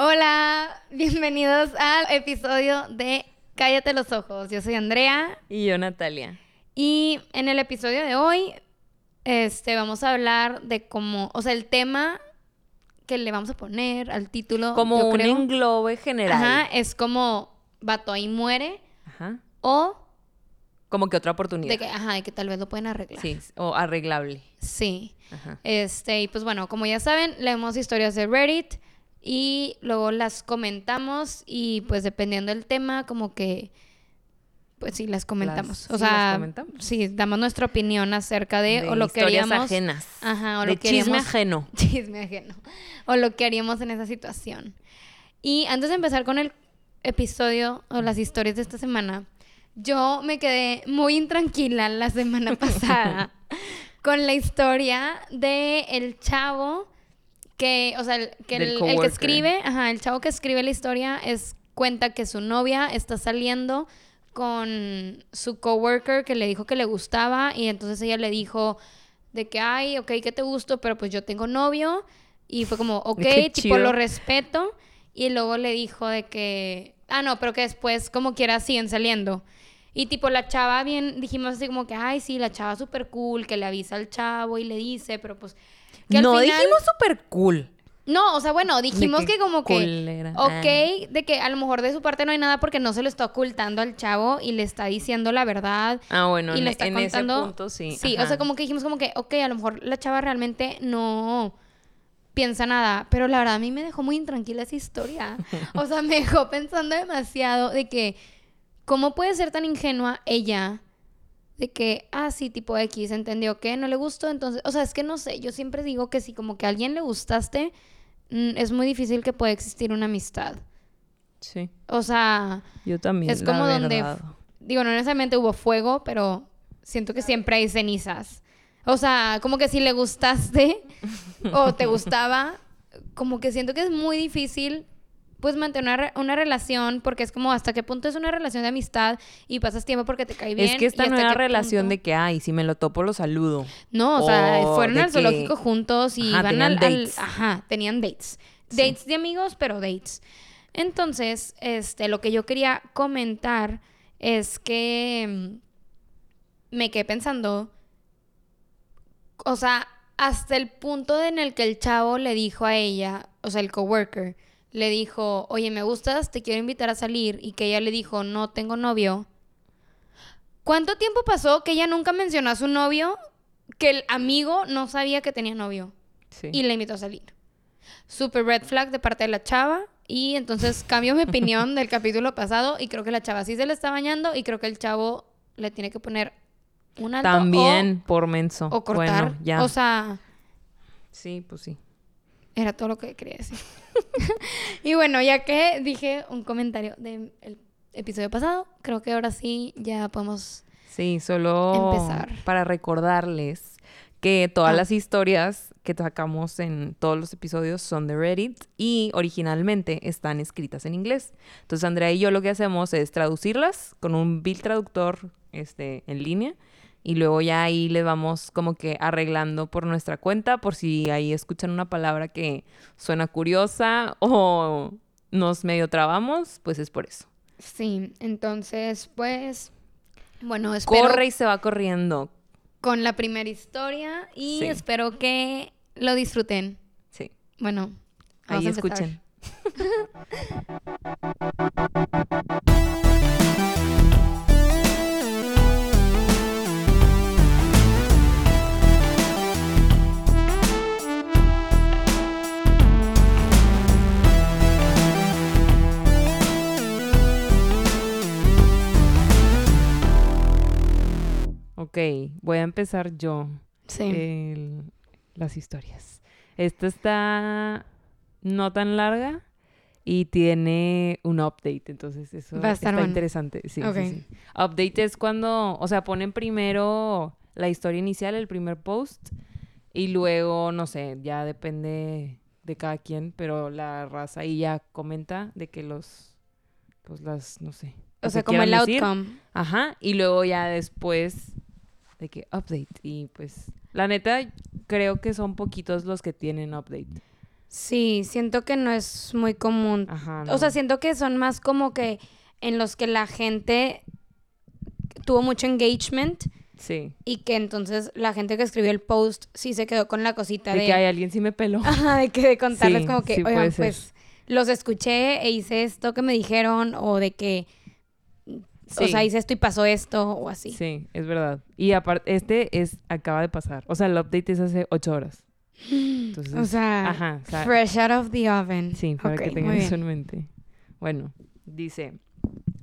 Hola, bienvenidos al episodio de Cállate los ojos. Yo soy Andrea. Y yo, Natalia. Y en el episodio de hoy, este, vamos a hablar de cómo, o sea, el tema que le vamos a poner al título. Como yo un creo, englobe general. Ajá, es como vato ahí muere Ajá. o Como que otra oportunidad. de que, ajá, de que tal vez lo pueden arreglar. Sí, o arreglable. Sí. Ajá. Este, y pues bueno, como ya saben, leemos historias de Reddit y luego las comentamos y pues dependiendo del tema, como que, pues sí, las comentamos. Las- o sí, las sea, comentamos. sí, damos nuestra opinión acerca de, De o lo que haríamos. ajenas. Ajá, o de lo que chisme haríamos- ajeno. Chisme ajeno. O lo que haríamos en esa situación. Y antes de empezar con el episodio o las historias de esta semana, yo me quedé muy intranquila la semana pasada con la historia de el chavo que, o sea, el, que, el, el que escribe, ajá, el chavo que escribe la historia es cuenta que su novia está saliendo con su coworker que le dijo que le gustaba y entonces ella le dijo de que, ay, ok, que te gusto, pero pues yo tengo novio. Y fue como, ok, Qué tipo, chido. lo respeto. Y luego le dijo de que, ah, no, pero que después, como quiera, siguen saliendo. Y tipo, la chava bien, dijimos así como que, ay, sí, la chava súper cool, que le avisa al chavo y le dice, pero pues... Que al no final- dijimos súper cool. No, o sea, bueno, dijimos que que, como que... culera. Ok, Ah. de que a lo mejor de su parte no hay nada porque no se lo está ocultando al chavo y le está diciendo la verdad. Ah, bueno, y le está en contando. ese punto sí. Sí, o sea, como que dijimos como que, ok, a lo mejor la chava realmente no piensa nada, pero la verdad a mí me dejó muy intranquila esa historia. O sea, me dejó pensando demasiado de que, ¿cómo puede ser tan ingenua ella? De que, ah, sí, tipo X, entendió que no le gustó, entonces, o sea, es que no sé, yo siempre digo que si como que a alguien le gustaste, mm, es muy difícil que pueda existir una amistad. Sí, O sea, yo también. es la como donde, digo, no necesariamente hubo fuego, pero siento que siempre hay cenizas. O sea, como que si le gustaste o te gustaba, como que siento que es muy difícil pues mantener una, re- una relación porque es como hasta qué punto es una relación de amistad y pasas tiempo porque te cae bien. Es que esta nueva qué relación punto- de que, ay, si me lo topo, lo saludo. No, o sea, fueron al que- zoológico juntos y Ajá, van al, al- dates. Ajá, tenían dates. Sí. Dates de amigos, pero dates. Entonces, este, lo que yo quería comentar es que mm, me quedé pensando, o sea, hasta el punto en el que el chavo le dijo a ella, o sea, el coworker, le dijo, oye, me gustas, te quiero invitar a salir, y que ella le dijo, no tengo novio. ¿Cuánto tiempo pasó que ella nunca mencionó a su novio, que el amigo no sabía que tenía novio Sí. y le invitó a salir? Super red flag de parte de la chava. Y entonces cambio mi opinión del capítulo pasado y creo que la chava sí se le está bañando y creo que el chavo le tiene que poner un alto También por menso. o, o cortar. Bueno, ya. O sea, sí, pues sí. era todo lo que quería decir. y bueno, ya que dije un comentario del episodio pasado, creo que ahora sí ya podemos... Sí, solo Empezar. para recordarles que todas Ah. las historias que sacamos en todos los episodios son de Reddit y originalmente están escritas en inglés. Entonces Andrea y yo lo que hacemos es traducirlas con un bill traductor este, en línea y luego ya ahí les vamos como que arreglando por nuestra cuenta por si ahí escuchan una palabra que suena curiosa o nos medio trabamos, pues es por eso. Sí, entonces pues... Bueno, espero Corre y se va corriendo. con la primera historia y Sí. espero que lo disfruten. Sí. Bueno, Ahí escuchen. Ok, voy a empezar yo Sí. el- las historias. Esta está no tan larga y tiene un update, entonces eso Va a estar está bueno. interesante. Sí, sí, Ok. sí. Update es cuando, o sea, ponen primero la historia inicial, el primer post, y luego, no sé, ya depende de cada quien, pero la raza ahí ya comenta de que los, pues las, no sé. o sea, como el decir. outcome. Ajá, y luego ya después de que update y pues la neta creo que son poquitos los que tienen update. Sí, siento que no es muy común. Ajá. O sea, siento que son más como que en los que la gente tuvo mucho engagement Sí. y que entonces la gente que escribió el post sí se quedó con la cosita De de, que hay alguien sí me peló. Ajá, de que de contarles Sí, como que, sí oigan, pues los escuché e hice esto que me dijeron o de que, o Sí. sea, hice esto y pasó esto o así. Sí, es verdad. Y aparte, este es, acaba de pasar. O sea, el update es hace ocho horas. Entonces, O sea, ajá, o sea, fresh out of the oven. Sí, para Ok, que tengan eso en mente. Bueno, dice,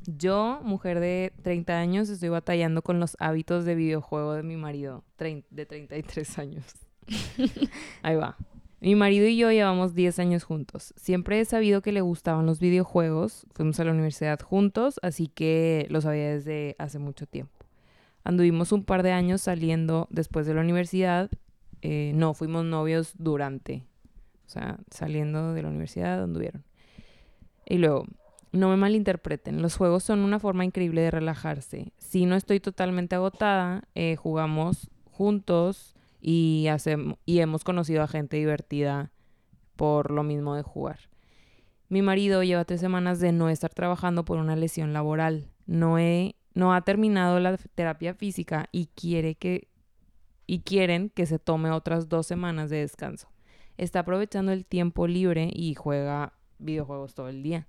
yo, mujer de 30 años, estoy batallando con los hábitos de videojuego de mi marido, de 33 años. Ahí va. Mi marido y yo llevamos 10 años juntos. Siempre he sabido que le gustaban los videojuegos. Fuimos a la universidad juntos, así que lo sabía desde hace mucho tiempo. Anduvimos un par de años saliendo después de la universidad. Eh, no, fuimos novios durante. O sea, saliendo de la universidad anduvieron. Y luego, no me malinterpreten, los juegos son una forma increíble de relajarse. Si no estoy totalmente agotada, eh, jugamos juntos y, hacemos, y hemos conocido a gente divertida por lo mismo de jugar. Mi marido lleva tres semanas de no estar trabajando por una lesión laboral. No, he, no ha terminado la terapia física y quiere que y quieren que se tome otras dos semanas de descanso. Está aprovechando el tiempo libre y juega videojuegos todo el día.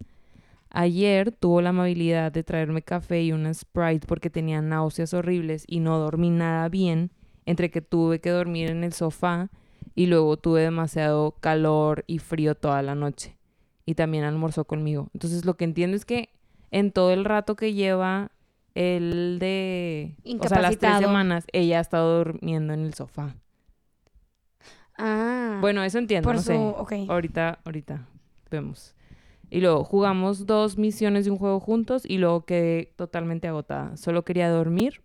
Ayer tuvo la amabilidad de traerme café y una Sprite porque tenía náuseas horribles y no dormí nada bien, entre que tuve que dormir en el sofá y luego tuve demasiado calor y frío toda la noche. Y también almorzó conmigo. Entonces lo que entiendo es que en todo el rato que lleva el de... O sea, las tres semanas, ella ha estado durmiendo en el sofá. Ah, Bueno, eso entiendo, por no su, sé. ok. Ahorita, ahorita vemos. Y luego jugamos dos misiones de un juego juntos y luego quedé totalmente agotada. Solo quería dormir.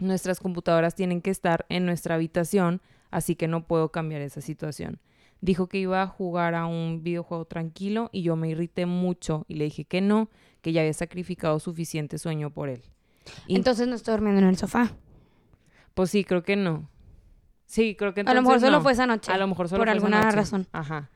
Nuestras computadoras tienen que estar en nuestra habitación, así que no puedo cambiar esa situación. Dijo que iba a jugar a un videojuego tranquilo y yo me irrité mucho y le dije que no, que ya había sacrificado suficiente sueño por él. Y- Entonces no estoy durmiendo en el sofá. Pues sí, creo que no. Sí, creo que a lo entonces mejor solo no. fue esa noche. A lo mejor solo por fue esa alguna noche. razón. Ajá.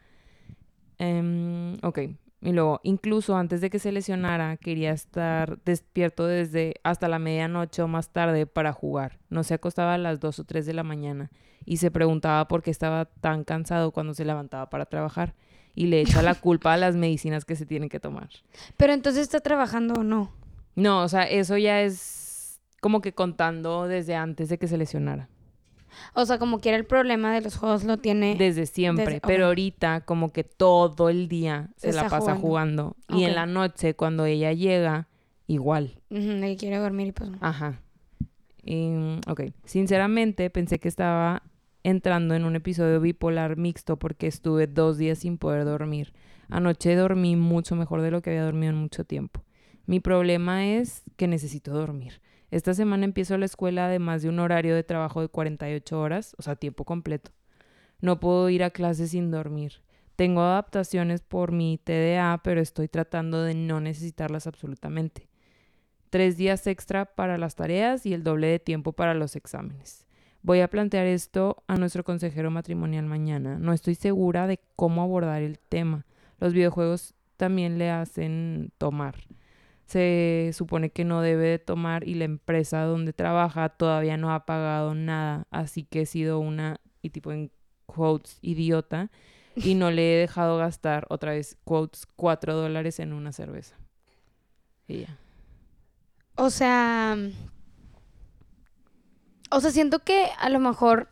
Em, ok. Y luego, incluso antes de que se lesionara, quería estar despierto desde hasta la medianoche o más tarde para jugar. No se acostaba a las 2 o 3 de la mañana y se preguntaba por qué estaba tan cansado cuando se levantaba para trabajar. Y le echa la culpa a las medicinas que se tienen que tomar. Pero entonces está trabajando o no. No, o sea, eso ya es como que contando desde antes de que se lesionara. O sea, como quiera el problema de los juegos lo tiene. Desde siempre, desde- pero ahorita como que todo el día se la pasa jugando. jugando. Y en la noche, cuando ella llega, igual. De que quiere dormir y pues no. Ajá. Y, mm, ok. Sinceramente, pensé que estaba entrando en un episodio bipolar mixto porque estuve dos días sin poder dormir. Anoche dormí mucho mejor de lo que había dormido en mucho tiempo. Mi problema es que necesito dormir. Esta semana empiezo la escuela además de un horario de trabajo de 48 horas, o sea, tiempo completo. No puedo ir a clases sin dormir. Tengo adaptaciones por mi TDA, pero estoy tratando de no necesitarlas absolutamente. Tres días extra para las tareas y el doble de tiempo para los exámenes. Voy a plantear esto a nuestro consejero matrimonial mañana. No estoy segura de cómo abordar el tema. Los videojuegos también le hacen tomar. Se supone que no debe de tomar y la empresa donde trabaja todavía no ha pagado nada, así que he sido una, y tipo en quotes, idiota, y no le he dejado gastar otra vez, quotes, cuatro dólares en una cerveza. Y ya. O sea. O sea, siento que a lo mejor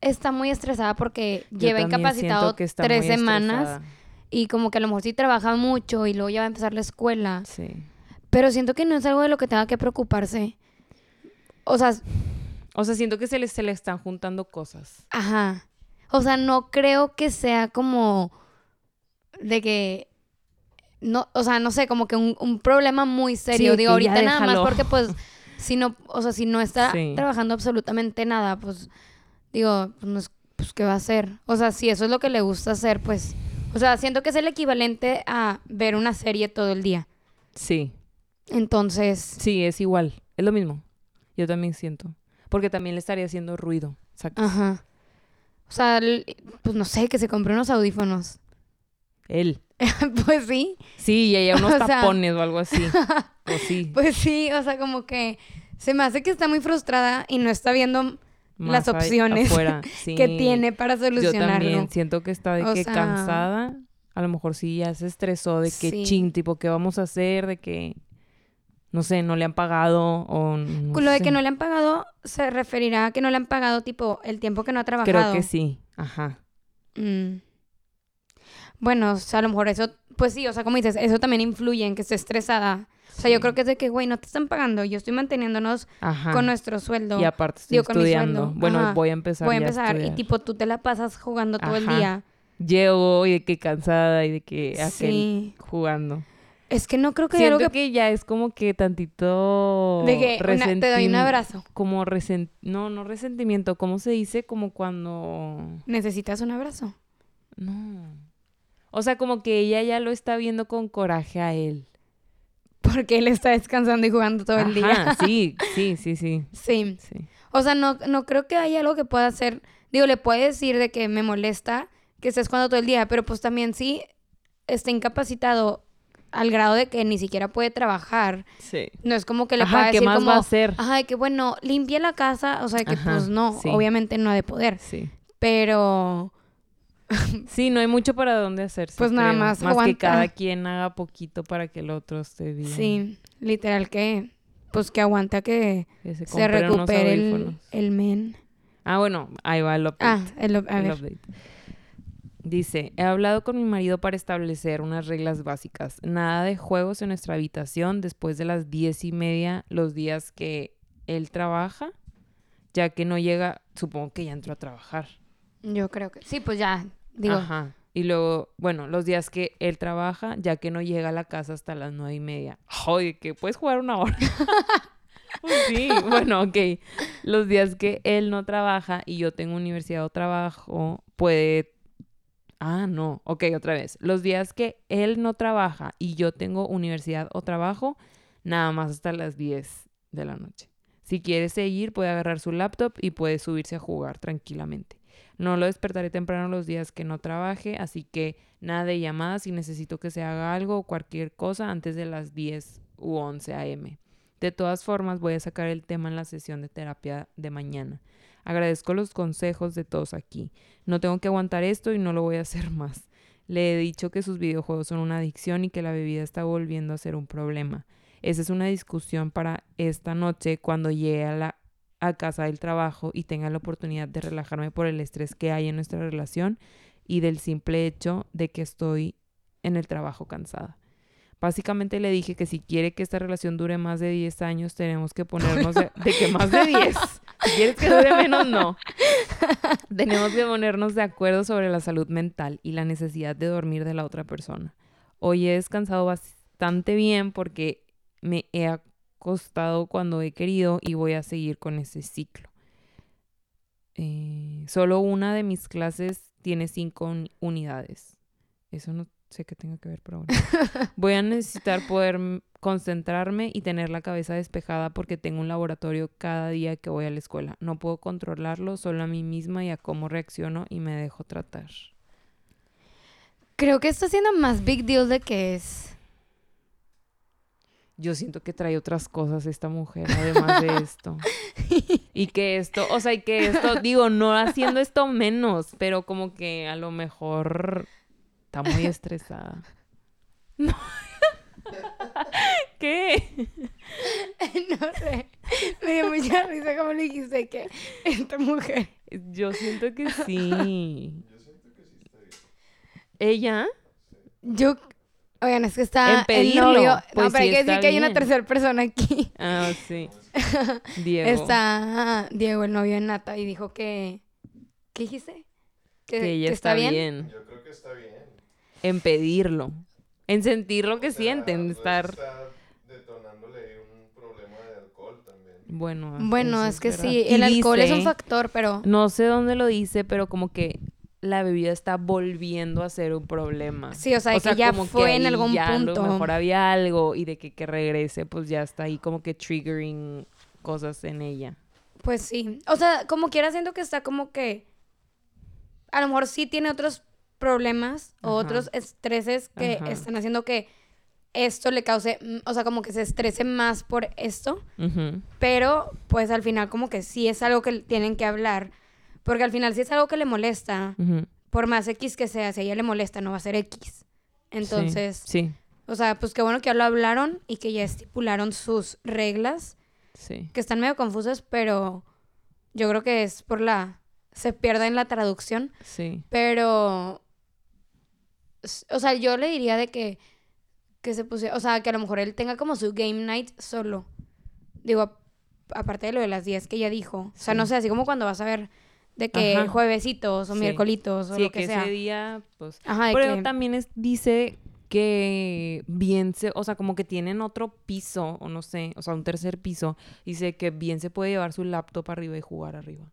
está muy estresada porque Yo lleva incapacitado tres semanas estresada. Y como que a lo mejor sí trabaja mucho y luego ya va a empezar la escuela. Sí. Pero siento que no es algo de lo que tenga que preocuparse. O sea, O sea, siento que se le, se le están juntando cosas. ajá. O sea, no creo que sea como de que no, o sea, no sé, como que un, un problema muy serio. Sí, Digo, ahorita nada más porque pues si no, o sea, si no está Sí. trabajando absolutamente nada, pues digo, pues, pues qué va a hacer. O sea, si eso es lo que le gusta hacer, pues o sea, siento que es el equivalente a ver una serie todo el día. Sí. Entonces, Sí, es igual. Es lo mismo. Yo también siento. Porque también le estaría haciendo ruido. Exacto. ajá. O sea, pues no sé, que se compró unos audífonos. Él. pues sí, Sí, y ella unos O sea- tapones o algo así. o sí. pues sí, o sea, como que se me hace que está muy frustrada y no está viendo las opciones afuera. que tiene para Yo solucionarlo. también siento que está de O que sea- cansada. A lo mejor sí ya se estresó de que Sí. ching, tipo, ¿qué vamos a hacer? De que, no sé, no le han pagado o no lo de que no le han pagado, se referirá a que no le han pagado, tipo, el tiempo que no ha trabajado. Creo que sí. Ajá. Mm. Bueno, o sea, a lo mejor eso, pues sí, o sea, como dices, eso también influye en que esté estresada. O sea, yo creo que es de que, güey, no te están pagando, yo estoy manteniéndonos Ajá. con nuestro sueldo. Y aparte estoy digo, con mi estudiando. Bueno, Ajá. voy a empezar Voy a empezar y tipo, tú te la pasas jugando todo el día. Llego y de que cansada y de que aquel Sí. jugando. Es que no creo que haya Siento algo que... que... ya es como que tantito... De que una- te doy un resentim- abrazo. Como resent... No, no resentimiento. ¿Cómo se dice? Como cuando... ¿Necesitas un abrazo? No. O sea, como que ella ya lo está viendo con coraje a él. Porque él está descansando y jugando todo el día. Sí, sí, sí, sí. Sí. sí. O sea, no, no creo que haya algo que pueda hacer. Digo, le puede decir de que me molesta que estés jugando todo el día, pero pues también sí está incapacitado al grado de que ni siquiera puede trabajar. Sí. No es como que le pueda ¿qué decir más como, va a hacer? ajá, que bueno, limpia la casa, o sea, que Ajá, pues no, sí. obviamente no ha de poder, Sí. pero Sí, no hay mucho para dónde hacerse. Pues nada creo. más Más que aguanta. cada quien haga poquito para que el otro esté bien. sí, literal que pues que aguanta que Que se, recupere el, men. Ah, bueno, ahí va el update. Ah, el, a el ver. update. Dice, he hablado con mi marido para establecer unas reglas básicas. Nada de juegos en nuestra habitación después de las diez y media los días que él trabaja, ya que no llega, supongo que ya entró a trabajar. Yo creo que sí, pues ya Ajá. Y luego, bueno, los días que él trabaja, ya que no llega a la casa hasta las nueve y media. Oye, que puedes jugar una hora. Pues sí, bueno, ok. Los días que él no trabaja y yo tengo universidad o trabajo, puede... Ah, no. Ok, otra vez. Los días que él no trabaja y yo tengo universidad o trabajo, nada más hasta las 10 de la noche. Si quiere seguir, puede agarrar su laptop y puede subirse a jugar tranquilamente. No lo despertaré temprano los días que no trabaje, así que nada de llamadas si necesito que se haga algo o cualquier cosa antes de las 10 u 11 a.m. De todas formas, voy a sacar el tema en la sesión de terapia de mañana. Agradezco los consejos de todos aquí. No tengo que aguantar esto y no lo voy a hacer más. Le he dicho que sus videojuegos son una adicción y que la bebida está volviendo a ser un problema. Esa es una discusión para esta noche cuando llegue a la a casa del trabajo y tenga la oportunidad de relajarme por el estrés que hay en nuestra relación y del simple hecho de que estoy en el trabajo cansada. Básicamente le dije que si quiere que esta relación dure más de 10 años, tenemos que ponernos de, de que más de 10. Si quieres que dure menos, no. Tenemos que ponernos de acuerdo sobre la salud mental y la necesidad de dormir de la otra persona. Hoy he descansado bastante bien porque me he acostado cuando he querido y voy a seguir con ese ciclo. Eh, solo una de mis clases tiene cinco un- unidades. Eso no sé qué tenga que ver, pero bueno. Voy a necesitar poder concentrarme y tener la cabeza despejada porque tengo un laboratorio cada día que voy a la escuela. No puedo controlarlo solo a mí misma y a cómo reacciono y me dejo tratar. creo que está siendo más big deal de que es. Yo siento que trae otras cosas esta mujer, además de esto. Y que esto, o sea, y que esto, digo, no haciendo esto menos, pero como que a lo mejor está muy estresada. No. ¿Qué? no sé. Me dio mucha risa como le dijiste que esta mujer. Yo siento que sí. ¿Ella? Yo. Oigan, es que está En pedirlo, el novio. pues no, pero sí hay que decir que hay una bien. tercera persona aquí. Ah, sí. Diego. Está Diego, el novio de Nata, y dijo que. ¿Qué dijiste? Que ella está bien. Yo creo que está bien. En pedirlo. En sentir lo que O sea, sienten, pues, estar... Está detonándole un problema de alcohol también. Bueno, Bueno, es que verdad. sí, Y el alcohol es un dice- factor, pero. No sé dónde lo dice, pero como que la bebida está volviendo a ser un problema. Sí, o sea, de que ya como fue en algún ya A punto. lo mejor había algo y de que, que regrese, pues ya está ahí como que triggering cosas en ella. Pues sí. O sea, como quiera, siento que está como que. a lo mejor sí tiene otros problemas o otros estreses que Ajá. están haciendo que esto le cause, o sea, como que se estrese más por esto, pero pues al final como que sí es algo que tienen que hablar, porque al final si es algo que le molesta, por más X que sea, si a ella le molesta, no va a ser X. Entonces, Sí, o sea, pues qué bueno que ya lo hablaron y que ya estipularon sus reglas, sí. que están medio confusas, pero yo creo que es por la... se pierde en la traducción, Sí. pero... O sea, yo le diría de que, que se pusiera, o sea, que a lo mejor él tenga como su game night solo. Digo, aparte de lo de las 10 que ella dijo. O sea, Sí. no sé, así como cuando vas a ver de que Ajá. juevesitos o Sí. miércolitos o Sí, lo que, que sea. ese día, pues... Ajá, Pero que- también es- dice que bien se, o sea, como que tienen otro piso, o no sé, o sea, un tercer piso, dice que bien se puede llevar su laptop arriba y jugar arriba.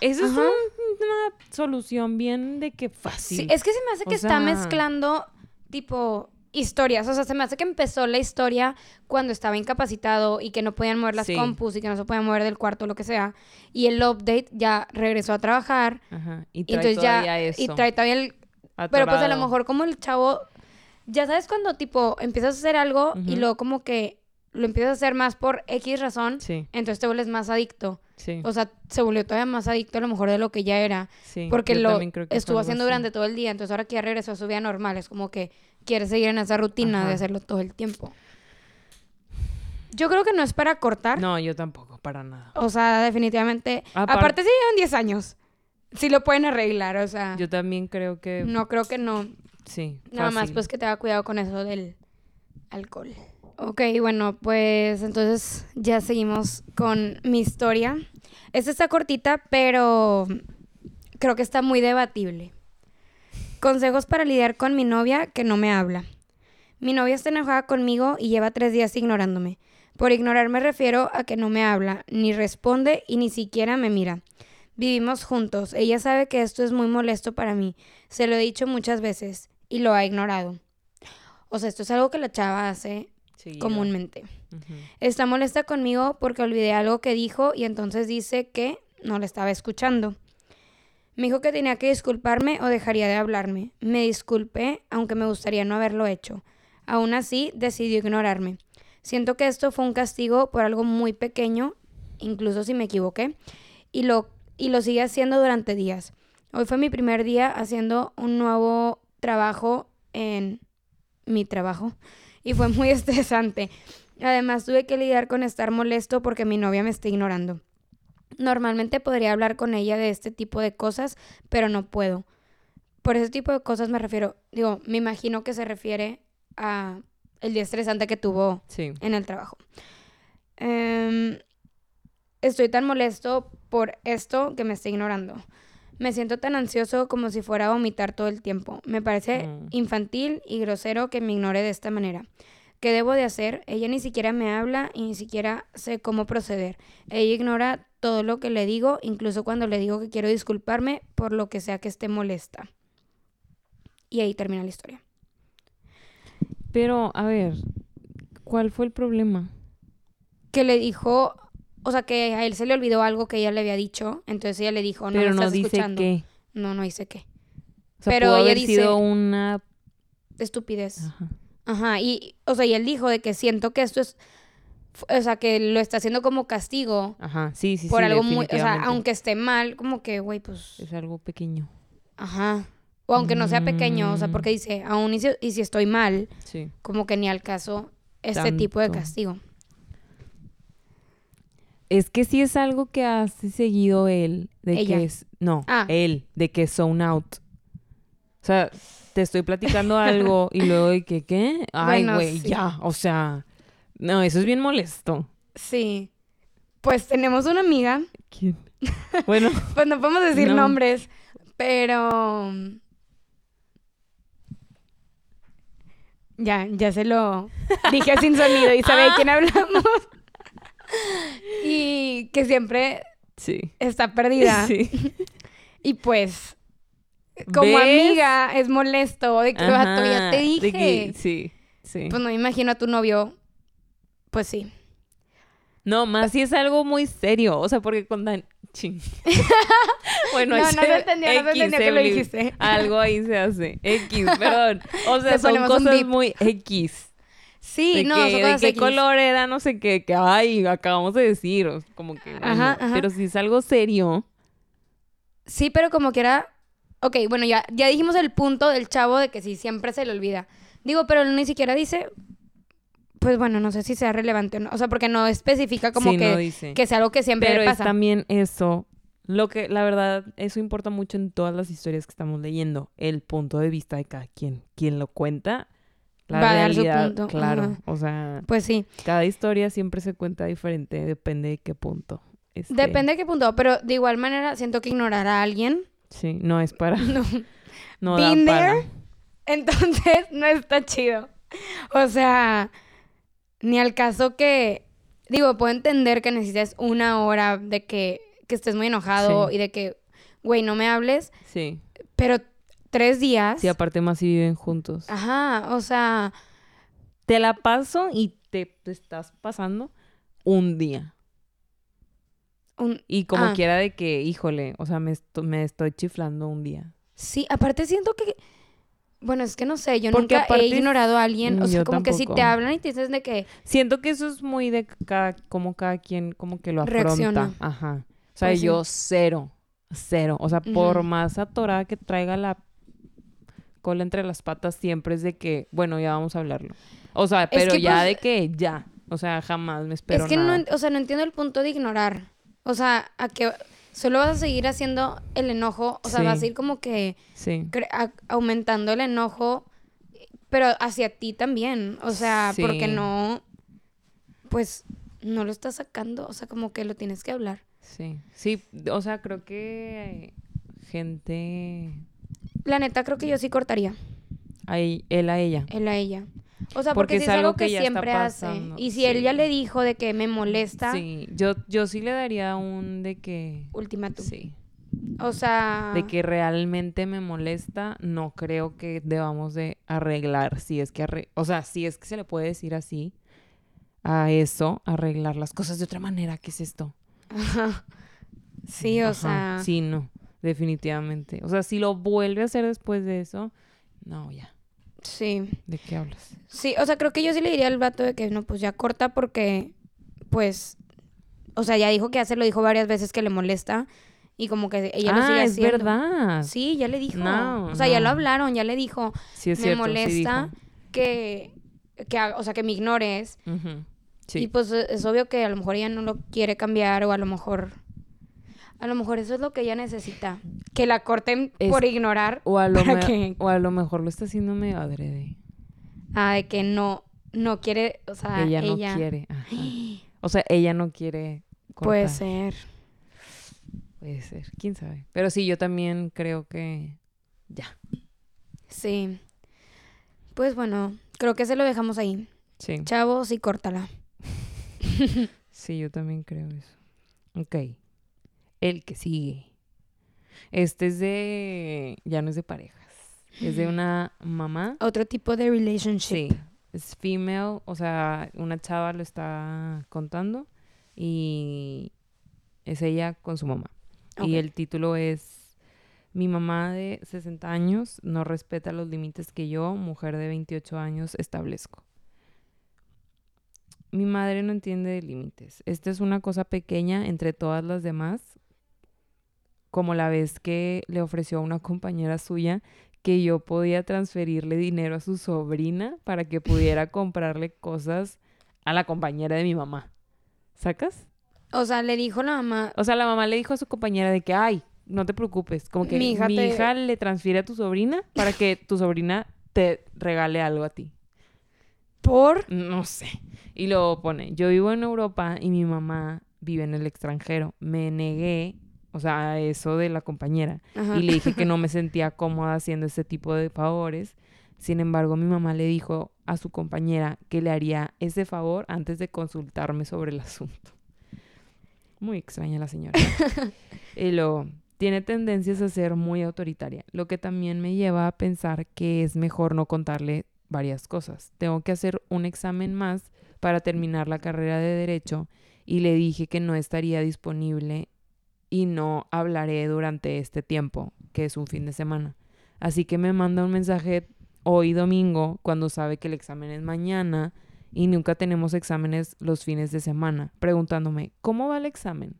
Eso es un- una solución bien de que fácil. Sí, es que se me hace O que está sea- mezclando tipo historias. O sea, se me hace que empezó la historia cuando estaba incapacitado y que no podían mover las Sí. compus y que no se podían mover del cuarto o lo que sea. Y el update ya regresó a trabajar. Ajá. Y trae entonces todavía ya. eso. Y trae todavía el. Pero pues a lo mejor como el chavo. Ya sabes cuando tipo empiezas a hacer algo y luego como que lo empiezas a hacer más por X razón. Sí, Entonces te vuelves más adicto. sí, O sea, se volvió todavía más adicto a lo mejor de lo que ya era. sí. Porque lo estuvo haciendo así. durante todo el día, entonces ahora que ya regresó a su vida normal, es como que quiere seguir en esa rutina de hacerlo todo el tiempo. Yo creo que no es para cortar, No, yo tampoco, para nada. o sea, definitivamente. Apar- Aparte, si llevan 10 años, sí lo pueden arreglar, o sea, Yo también creo que no creo que no. sí. Nada más, pues que te haga cuidado con eso del alcohol. Ok, bueno, pues entonces ya seguimos con mi historia. Esta está cortita, pero creo que está muy debatible. Consejos para lidiar con mi novia que no me habla. Mi novia está enojada conmigo y lleva tres días ignorándome. Por ignorar me refiero a que no me habla, ni responde y ni siquiera me mira. Vivimos juntos. Ella sabe que esto es muy molesto para mí. Se lo he dicho muchas veces y lo ha ignorado. O sea, esto es algo que la chava hace comúnmente. Está molesta conmigo porque olvidé algo que dijo y entonces dice que no le estaba escuchando. Me dijo que tenía que disculparme o dejaría de hablarme. Me disculpé, aunque me gustaría no haberlo hecho. Aún así, decidió ignorarme. Siento que esto fue un castigo por algo muy pequeño, incluso si me equivoqué, y lo, y lo sigue haciendo durante días. Hoy fue mi primer día haciendo un nuevo trabajo en mi trabajo y fue muy estresante. Además tuve que lidiar con estar molesto porque mi novia me está ignorando. Normalmente podría hablar con ella de este tipo de cosas, pero no puedo. Por ese tipo de cosas me refiero, digo, me imagino que se refiere a el día estresante que tuvo Sí. en el trabajo. Em, estoy tan molesto por esto que me está ignorando. Me siento tan ansioso como si fuera a vomitar todo el tiempo. Me parece Mm. infantil y grosero que me ignore de esta manera. ¿Qué debo de hacer? Ella ni siquiera me habla y ni siquiera sé cómo proceder. Ella ignora todo lo que le digo, incluso cuando le digo que quiero disculparme por lo que sea que esté molesta. Y ahí termina la historia. Pero, a ver, ¿cuál fue el problema? que le dijo, o sea, que a él se le olvidó algo que ella le había dicho, entonces ella le dijo, no Pero me no estás dice escuchando. qué. No, no dice qué. O sea, Pero pudo ella haber dice- sido una... Estupidez. Ajá. Ajá, y, o sea, y él dijo de que siento que esto es, o sea, que lo está haciendo como castigo Ajá, sí, sí, por sí, algo muy, o sea, aunque esté mal, como que, güey, pues, Es algo pequeño. ajá. O aunque no sea pequeño, o sea, porque dice, aún y si, y si estoy mal, Sí. como que ni al caso este tipo de castigo. Es que sí es algo que hace seguido él. De Ella. que es... No, Ah. él. De que es zone out. O sea, te estoy platicando algo y luego de que, ¿qué? Ay, Bueno, güey, sí. ya. O sea... No, eso es bien molesto. Sí. Pues tenemos una amiga ¿Quién? Bueno, Pues no podemos decir No. nombres, pero... Ya, ya se lo dije sin sonido y sabe de quién hablamos. y que siempre sí. está perdida. Sí. Y pues, como ¿Ves? amiga, es molesto de que vato, ya Ajá, te dije. que- sí, sí. Pues no me imagino a tu novio. Pues sí. No, más si es algo muy serio. O sea, porque con, Dan- Ching. bueno, No, no se entendió, no se entendió que lo dijiste. Algo ahí se hace. X, perdón. O sea, son cosas muy X. Sí, de no, que, son de qué X. color era, no sé qué, que ay, acabamos de decir, como que bueno, Ajá, ajá. pero si es algo serio, Sí, pero como que era... Ok, bueno, ya, ya dijimos el punto del chavo de que sí, siempre se le olvida. Digo, pero él ni siquiera dice... Pues bueno, no sé si sea relevante o no. O sea, porque no especifica como sí, que, no dice. que sea algo que siempre pero le es pasa. también eso, lo que la verdad eso importa mucho en todas las historias que estamos leyendo, el punto de vista de cada quien, quien lo cuenta, la Va a dar su realidad, punto, claro, ajá. o sea, Pues sí. cada historia siempre se cuenta diferente, depende de qué punto. este, Depende de qué punto. Pero de igual manera, siento que ignorar a alguien... Sí, no es para, No. no da Been para. there. Entonces, no está chido. O sea, ni al caso que, digo, puedo entender que necesites una hora de que, que estés muy enojado Sí. y de que, güey, no me hables, Sí, pero tres días. sí, aparte más si viven juntos. Ajá, o sea, Te la paso y te, te estás pasando un día. Un- Y como Ah. quiera de que, híjole, o sea, me, esto- me estoy chiflando un día. sí, aparte siento que, bueno, es que no sé, yo Porque nunca aparte he ignorado a alguien, o Mm, sea, como que si te hablan y te dices de que, Siento que eso es muy de cada, como cada quien, como que lo afronta. Reacciona. Ajá. O sea, Pues sí. yo cero, cero. O sea, por más atorada que traiga la cola entre las patas, siempre es de que, bueno, ya vamos a hablarlo. O sea, pero que, ya pues, de que ya. O sea, jamás me espero es que nada. no, o sea, no entiendo el punto de ignorar. O sea, a que solo vas a seguir haciendo el enojo, o sea, Sí. vas a ir como que Sí. aumentando el enojo, pero hacia ti también. O sea, porque no, pues, no lo estás sacando, o sea, como que lo tienes que hablar. Sí. Sí, o sea, creo que gente... La neta, creo que yo sí cortaría A él a ella. él a ella. O sea, Porque porque, es si es algo algo que, que siempre hace. Y si sí. él ya le dijo de que me molesta, Sí, yo, yo sí le daría un de que... ultimátum. Sí. O sea, de que realmente me molesta, no creo que debamos de arreglar, si es que arre- o sea, si es que se le puede decir así a eso, arreglar las cosas de otra manera, ¿qué es esto? Ajá. Sí, o Ajá, sea. sí, no, definitivamente. O sea, si lo vuelve a hacer después de eso, no, ya, Sí. ¿de qué hablas? Sí, o sea, creo que yo sí le diría al vato de que no, pues ya corta porque, pues, o sea, ya dijo que ya se lo dijo varias veces que le molesta y como que ella lo ah, sigue es haciendo. verdad. Sí, ya le dijo. No, o sea, ya lo hablaron, ya le dijo Sí, es me cierto, molesta que, que, o sea, que me ignores. Y Sí, pues e- es obvio que a lo mejor ella no lo quiere cambiar o a lo mejor, a lo mejor eso es lo que ella necesita. Que la corten Es- por ignorar. o, a lo para me- que- o a lo mejor lo está haciendo medio adrede. Ah, de que no, no quiere, o sea, ella no quiere. ajá. O sea, ella no quiere puede ser. Puede ser, quién sabe. Pero sí, yo también creo que ya. Sí. Pues bueno, creo que se lo dejamos ahí. Sí, Chavos, y córtala. sí, yo también creo eso. Ok. El que sigue. Este es de. Ya no es de parejas. Es de una mamá. Otro tipo de relationship. Sí. Es female. O sea, una chava lo está contando. Y es ella con su mamá. Y el título es Mi mamá de 60 años no respeta los límites que yo, mujer de 28 años, establezco. Mi madre no entiende de límites. Esta es una cosa pequeña entre todas las demás, como la vez que le ofreció a una compañera suya que yo podía transferirle dinero a su sobrina para que pudiera comprarle cosas a la compañera de mi mamá. ¿Sacas? O sea, le dijo la mamá, O sea, la mamá le dijo a su compañera de que, ay, no te preocupes, como que Mi mi hija hija, le transfiere a tu sobrina para que tu sobrina te regale algo a ti. por... No sé. Y luego pone, yo vivo en Europa y mi mamá vive en el extranjero. Me negué, o sea, a eso de la compañera. Ajá. Y le dije que no me sentía cómoda haciendo ese tipo de favores. Sin embargo, mi mamá le dijo a su compañera que le haría ese favor antes de consultarme sobre el asunto. Muy extraña la señora. y luego, tiene tendencias a ser muy autoritaria, lo que también me lleva a pensar que es mejor no contarle varias cosas. Tengo que hacer un examen más para terminar la carrera de derecho y le dije que no estaría disponible y no hablaré durante este tiempo, que es un fin de semana. Así que me manda un mensaje hoy domingo cuando sabe que el examen es mañana y nunca tenemos exámenes los fines de semana, preguntándome, ¿cómo va el examen?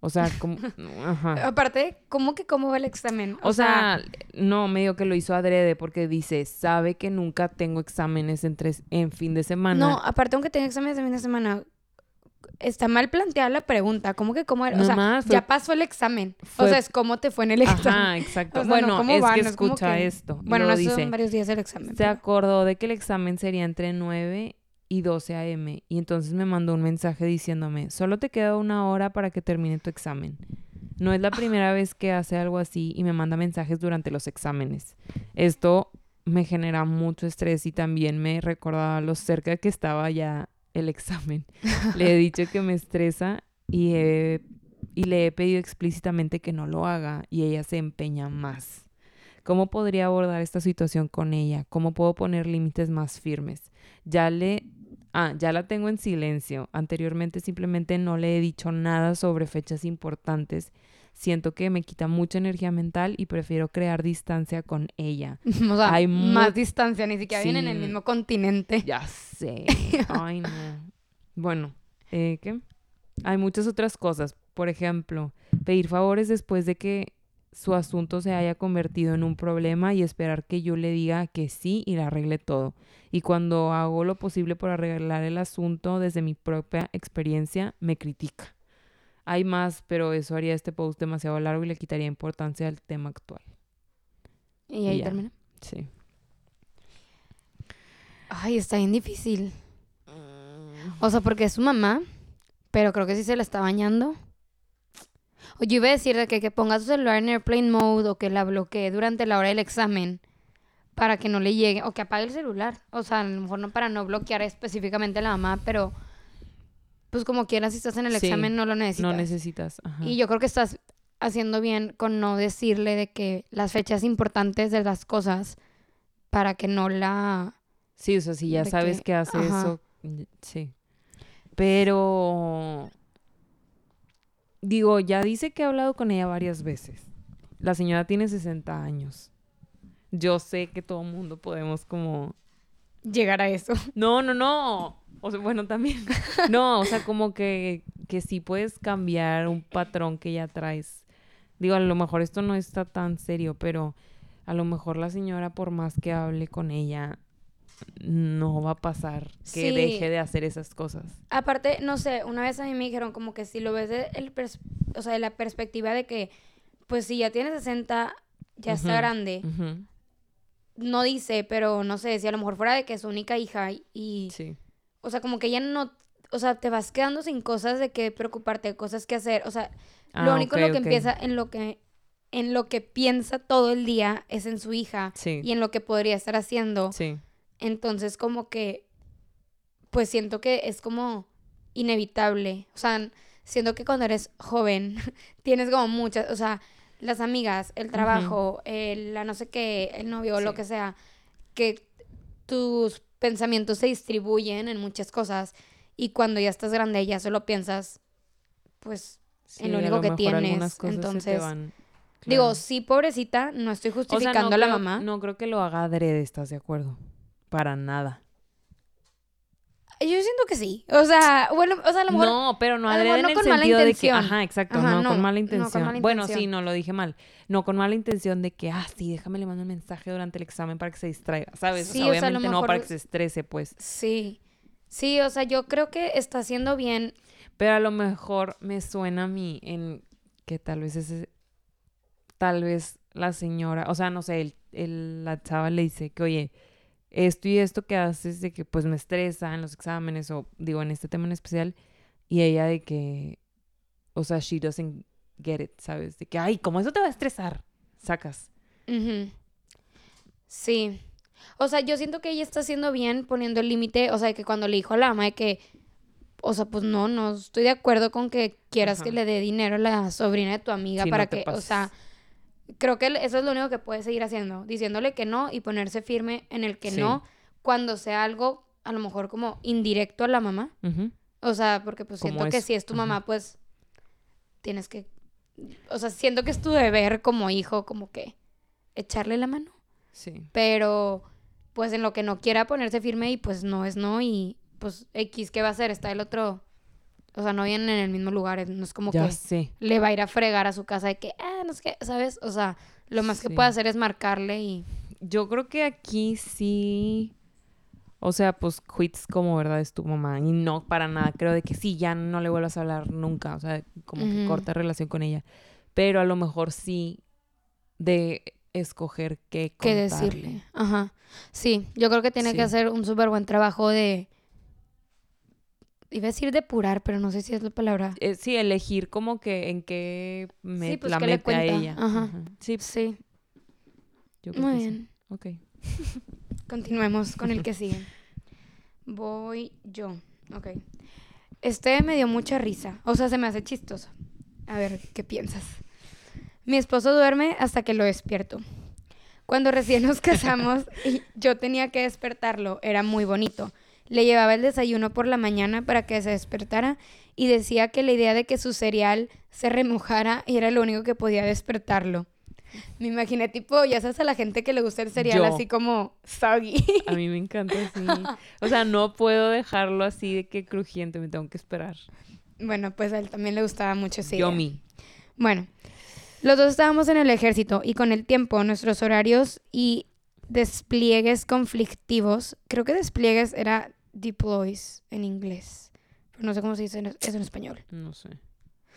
O sea, como... Ajá. Aparte, ¿cómo que cómo va el examen? O, sea, no, medio que lo hizo adrede porque dice, sabe que nunca tengo exámenes en, tres, en fin de semana. no, aparte aunque tenga exámenes de fin de semana, está mal planteada la pregunta. ¿Cómo que cómo era? O sea, más, fue- ya pasó el examen. o sea, es cómo te fue en el examen. Ajá, exacto. O sea, no, bueno, ¿cómo es que No escucha que- esto. Bueno, no dice, son varios días el examen. se pero- acordó de que el examen sería entre 9 y 12 a.m. Y entonces me mandó un mensaje diciéndome, solo te queda una hora para que termine tu examen. No es la primera vez que hace algo así y me manda mensajes durante los exámenes. Esto me genera mucho estrés y también me recordaba lo cerca que estaba ya el examen. le he dicho que me estresa y, he- y le he pedido explícitamente que no lo haga y ella se empeña más. ¿Cómo podría abordar esta situación con ella? ¿Cómo puedo poner límites más firmes? Ya le... Ah, ya la tengo en silencio. Anteriormente simplemente no le he dicho nada sobre fechas importantes. Siento que me quita mucha energía mental y prefiero crear distancia con ella. O sea, Hay más distancia, ni siquiera vienen en el Sí. mismo continente. Ya sé. Ay, no. Bueno, eh, ¿qué? Hay muchas otras cosas. Por ejemplo, pedir favores después de que su asunto se haya convertido en un problema y esperar que yo le diga que sí y le arregle todo. Y cuando hago lo posible por arreglar el asunto desde mi propia experiencia, me critica. Hay más, pero eso haría este post demasiado largo y le quitaría importancia al tema actual. Y ahí ya. termina. Sí. Ay, está bien difícil. O sea, porque es su mamá, pero creo que sí se la está bañando. O yo iba a decir de que, que ponga su celular en airplane mode o que la bloquee durante la hora del examen para que no le llegue, o que apague el celular. O sea, a lo mejor no para no bloquear específicamente a la mamá, pero pues como quieras, si estás en el Sí, examen no lo necesitas. No necesitas. Ajá. Y yo creo que estás haciendo bien con no decirle de que las fechas importantes de las cosas para que no la... Sí, o sea, si ya sabes que- que, hace ajá. eso, sí. Pero digo, ya dice que ha hablado con ella varias veces. La señora tiene 60 años. Yo sé que todo mundo podemos como llegar a eso. no, no, no. O sea, bueno, también. No, o sea, como que, que sí puedes cambiar un patrón que ya traes. Digo, a lo mejor esto no está tan serio, pero a lo mejor la señora, por más que hable con ella, no va a pasar que Sí. deje de hacer esas cosas. Aparte, no sé, una vez a mí me dijeron como que si lo ves de, el pers- o sea, de la perspectiva de que, pues si ya tiene 60, ya está grande. No dice, pero no sé, si a lo mejor fuera de que es su única hija y, Sí. O sea, como que ya no, o sea, te vas quedando sin cosas de que preocuparte, cosas que hacer. O sea, lo Ah, único ok, en lo que empieza, en lo que, en lo que piensa todo el día es en su hija Sí. y en lo que podría estar haciendo. Sí. Entonces, como que, pues siento que es como inevitable. O sea, siento que cuando eres joven tienes como muchas, o sea, las amigas, el trabajo, el, la no sé qué, el novio, lo Sí. que sea, que tus pensamientos se distribuyen en muchas cosas y cuando ya estás grande ya solo piensas, pues, Sí, en lo único que tienes. Entonces, van- digo, sí, pobrecita, no estoy O sea, justificando no a la creo- mamá. No creo que lo haga adrede, ¿estás de acuerdo? Para nada. Yo siento que sí. O sea, bueno, o sea, a lo mejor No, pero no a lo adrede mejor en no el con mala sentido de que, ajá, exacto, Ajá, no, no, con mala no con intención. mala Bueno, sí, no lo dije mal. No con mala intención de que, ah, sí, déjame le mando un mensaje durante el examen para que se distraiga, ¿sabes? Sí, o sea, obviamente no para que se estrese, pues. Sí. Sí, o sea, yo creo que está haciendo bien. Pero a lo mejor me suena a mí en que tal vez ese, tal vez la señora, o sea, no sé, el, el- la chava le dice que, oye, esto y esto que haces de que pues me estresa en los exámenes o digo en este tema en especial y ella de que, o sea, she doesn't get it, ¿sabes? De que, ay, ¿cómo eso te va a estresar? Sacas. Sí. O sea, yo siento que ella está haciendo bien poniendo el límite. O sea, que cuando le dijo a la mamá de que, o sea, pues no, no estoy de acuerdo con que quieras que le dé dinero a la sobrina de tu amiga para que, o sea, creo que eso es lo único que puede seguir haciendo, diciéndole que no y ponerse firme en el que Sí. no cuando sea algo a lo mejor como indirecto a la mamá. O sea, porque pues siento que si es tu mamá, pues tienes que o sea, siento que es tu deber como hijo, como que echarle la mano. Sí. Pero, pues en lo que no quiera ponerse firme y pues no es no y pues X, ¿qué va a hacer? Está el otro, o sea, no vienen en el mismo lugar, no es como Ya que sé. le va a ir a fregar a su casa de que, ah, no sé qué, ¿sabes? O sea, lo más que puede hacer es marcarle y... Yo creo que aquí sí. O sea, pues quits como verdad es tu mamá. Y no para nada. Creo de que sí, ya no le vuelvas a hablar nunca. O sea, como que corta relación con ella. Pero a lo mejor sí de escoger qué qué decirle. Ajá. Sí, yo creo que tiene que hacer un súper buen trabajo de... Iba a decir depurar, pero no sé si es la palabra. Eh, sí, elegir como que en qué me, Sí, pues, la qué le mete a ella. Ajá. Sí, Sí, yo creo muy que sí. bien. Ok. Continuemos con el que sigue. Voy yo. Ok. Este me dio mucha risa. O sea, se me hace chistoso. A ver, ¿qué piensas? Mi esposo duerme hasta que lo despierto. Cuando recién nos casamos y yo tenía que despertarlo, era muy bonito. Le llevaba el desayuno por la mañana para que se despertara y decía que la idea de que su cereal se remojara era lo único que podía despertarlo. Me imaginé tipo, ya sabes a la gente que le gusta el cereal Yo. así como soggy. A mí me encanta así. O sea, no puedo dejarlo así de que crujiente. Me tengo que esperar. Bueno, pues a él también le gustaba mucho ese. Yomi. Bueno, los dos estábamos en el ejército y con el tiempo nuestros horarios y despliegues conflictivos, creo que despliegues era deploys en inglés, pero no sé cómo se dice eso en español. No sé.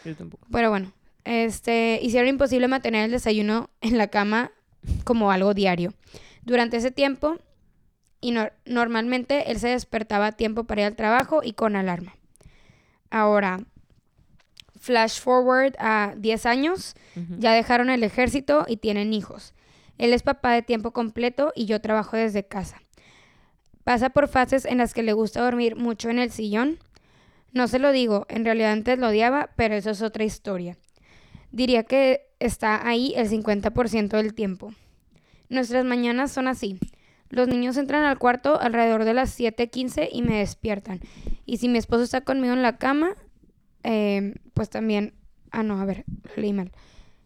Yo tampoco. Pero bueno, este, hicieron imposible mantener el desayuno en la cama como algo diario. Durante ese tiempo, y no- normalmente él se despertaba a tiempo para ir al trabajo y con alarma. Ahora, flash forward a 10 años, ya dejaron el ejército y tienen hijos. Él es papá de tiempo completo y yo trabajo desde casa. Pasa por fases en las que le gusta dormir mucho en el sillón. No se lo digo, en realidad antes lo odiaba, pero eso es otra historia. Diría que está ahí el 50% del tiempo. Nuestras mañanas son así. Los niños entran al cuarto alrededor de las 7:15 y me despiertan. Y si mi esposo está conmigo en la cama, eh, pues también... Ah, no, a ver, leí mal.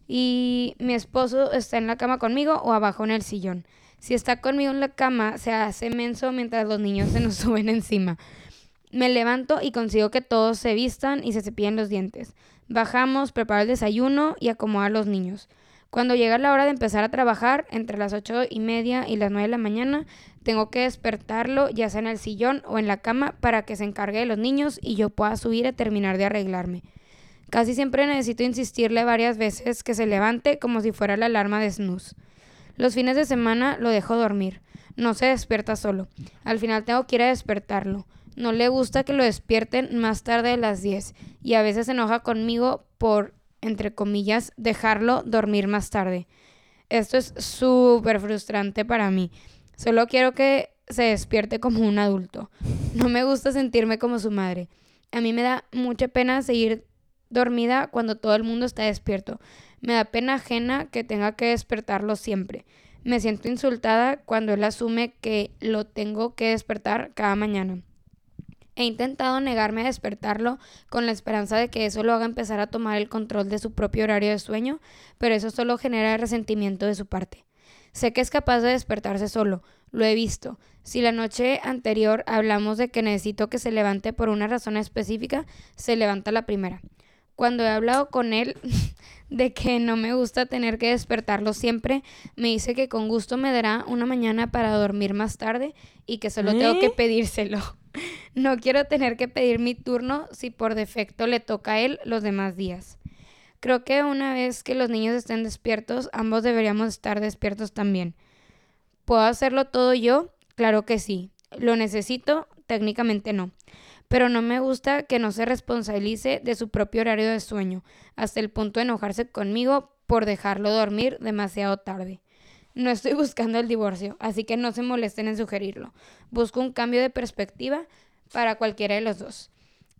Y mi esposo está en la cama conmigo o abajo en el sillón. Si está conmigo en la cama, se hace menso mientras los niños se nos suben encima. Me levanto y consigo que todos se vistan y se cepillen los dientes. Bajamos, preparo el desayuno y acomodo a los niños. Cuando llega la hora de empezar a trabajar, entre las ocho y media y las nueve de la mañana, tengo que despertarlo, ya sea en el sillón o en la cama, para que se encargue de los niños y yo pueda subir a terminar de arreglarme. Casi siempre necesito insistirle varias veces que se levante como si fuera la alarma de snooze. Los fines de semana lo dejo dormir. No se despierta solo. Al final tengo que ir a despertarlo. No le gusta que lo despierten más tarde de las 10 y a veces se enoja conmigo por, entre comillas, dejarlo dormir más tarde. Esto es súper frustrante para mí. Solo quiero que se despierte como un adulto. No me gusta sentirme como su madre. A mí me da mucha pena seguir dormida cuando todo el mundo está despierto. Me da pena ajena que tenga que despertarlo siempre. Me siento insultada cuando él asume que lo tengo que despertar cada mañana. He intentado negarme a despertarlo con la esperanza de que eso lo haga empezar a tomar el control de su propio horario de sueño, pero eso solo genera resentimiento de su parte. Sé que es capaz de despertarse solo, lo he visto. Si la noche anterior hablamos de que necesito que se levante por una razón específica, se levanta la primera. Cuando he hablado con él de que no me gusta tener que despertarlo siempre, me dice que con gusto me dará una mañana para dormir más tarde y que solo tengo que ¿Eh? pedírselo. No quiero tener que pedir mi turno si por defecto le toca a él los demás días. Creo que una vez que los niños estén despiertos, ambos deberíamos estar despiertos también. ¿Puedo hacerlo todo yo? Claro que sí. ¿Lo necesito? Técnicamente no. Pero no me gusta que no se responsabilice de su propio horario de sueño, hasta el punto de enojarse conmigo por dejarlo dormir demasiado tarde. No estoy buscando el divorcio, así que no se molesten en sugerirlo. Busco un cambio de perspectiva para cualquiera de los dos.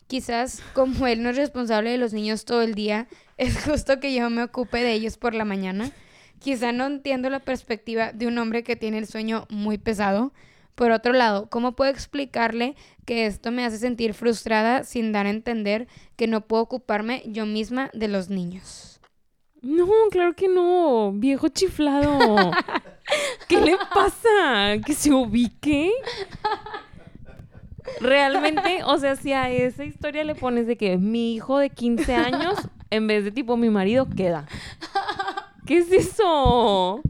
Quizás como él no es responsable de los niños todo el día, es justo que yo me ocupe de ellos por la mañana. Quizá no entiendo la perspectiva de un hombre que tiene el sueño muy pesado. Por otro lado, ¿cómo puedo explicarle que esto me hace sentir frustrada sin dar a entender que no puedo ocuparme yo misma de los niños? No, claro que no. Viejo chiflado. ¿Qué le pasa? ¿Que se ubique? Realmente, o sea, si a esa historia le pones de que mi hijo de 15 años, en vez de tipo mi marido, queda. ¿Qué es eso?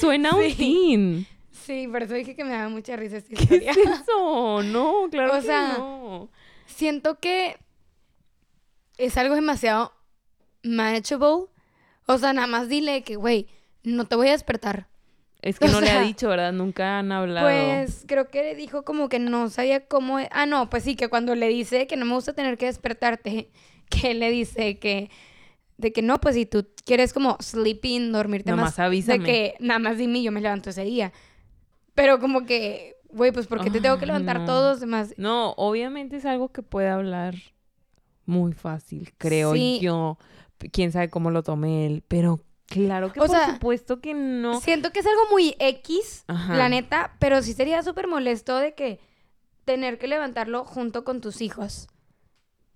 Suena un Sí. Sí, por eso dije que me daba mucha risa esta ¿Qué historia. es eso? No, claro O que sea, no. Siento que es algo demasiado manageable. O sea, nada más dile que, güey, no te voy a despertar. Es que o no le ha dicho, ¿verdad? Nunca han hablado. Pues creo que le dijo como que no sabía cómo. e- Ah, no, pues sí, que cuando le dice que no me gusta tener que despertarte, que le dice que. De que no, pues si tú quieres como sleeping, dormirte Nada más. más avísame. De que nada más dime y yo me levanto ese día. Pero como que, güey, pues porque te tengo que levantar no. todos demás. No, obviamente es algo que puede hablar muy fácil, creo Sí. yo. Quién sabe cómo lo tome él, pero claro que O por sea, supuesto que no. Siento que es algo muy X, Ajá. la neta, pero sí sería súper molesto de que tener que levantarlo junto con tus hijos.